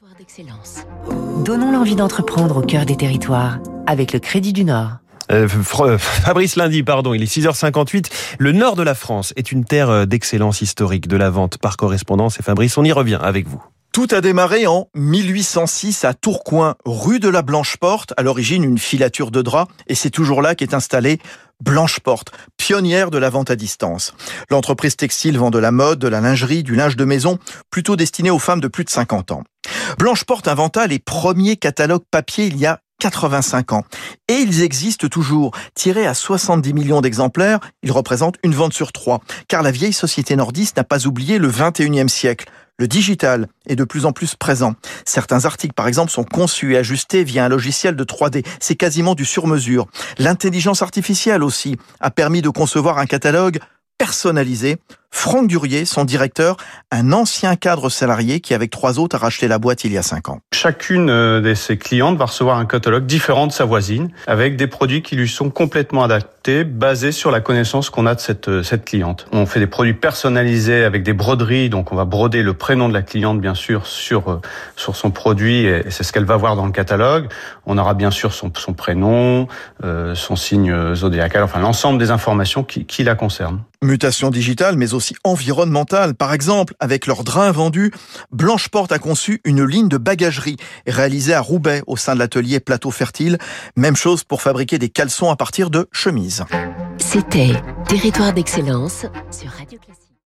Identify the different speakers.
Speaker 1: Territoire d'excellence. Donnons l'envie d'entreprendre au cœur des territoires avec le Crédit du Nord.
Speaker 2: Euh, Fabrice Lundi, pardon, il est 6h58. Le nord de la France est une terre euh, d'excellence historique de la vente par correspondance. Et Fabrice, on y revient avec vous.
Speaker 3: Tout a démarré en 1806 à Tourcoing, rue de la Blanche-Porte, à l'origine une filature de drap, et c'est toujours là qu'est installée Blanche-Porte, pionnière de la vente à distance. L'entreprise textile vend de la mode, de la lingerie, du linge de maison, plutôt destiné aux femmes de plus de 50 ans. Blanche-Porte inventa les premiers catalogues papier il y a 85 ans. Et ils existent toujours. Tirés à 70 millions d'exemplaires, ils représentent une vente sur trois. Car la vieille société nordiste n'a pas oublié le 21e siècle. Le digital est de plus en plus présent. Certains articles, par exemple, sont conçus et ajustés via un logiciel de 3D. C'est quasiment du sur-mesure. L'intelligence artificielle aussi a permis de concevoir un catalogue personnalisé Franck Durier, son directeur, un ancien cadre salarié qui, avec trois autres, a racheté la boîte il y a cinq ans.
Speaker 4: Chacune euh, de ses clientes va recevoir un catalogue différent de sa voisine, avec des produits qui lui sont complètement adaptés, basés sur la connaissance qu'on a de cette, euh, cette cliente. On fait des produits personnalisés avec des broderies, donc on va broder le prénom de la cliente, bien sûr, sur, euh, sur son produit, et c'est ce qu'elle va voir dans le catalogue. On aura bien sûr son, son prénom, son signe zodiacal, enfin l'ensemble des informations qui, qui la concernent.
Speaker 3: Mutation digitale, mais aussi aussi environnementale. Par exemple, avec leurs drains vendus, Blanche-Porte a conçu une ligne de bagagerie réalisée à Roubaix au sein de l'atelier Plateau Fertile. Même chose pour fabriquer des caleçons à partir de chemises.
Speaker 1: C'était Territoire d'excellence sur Radio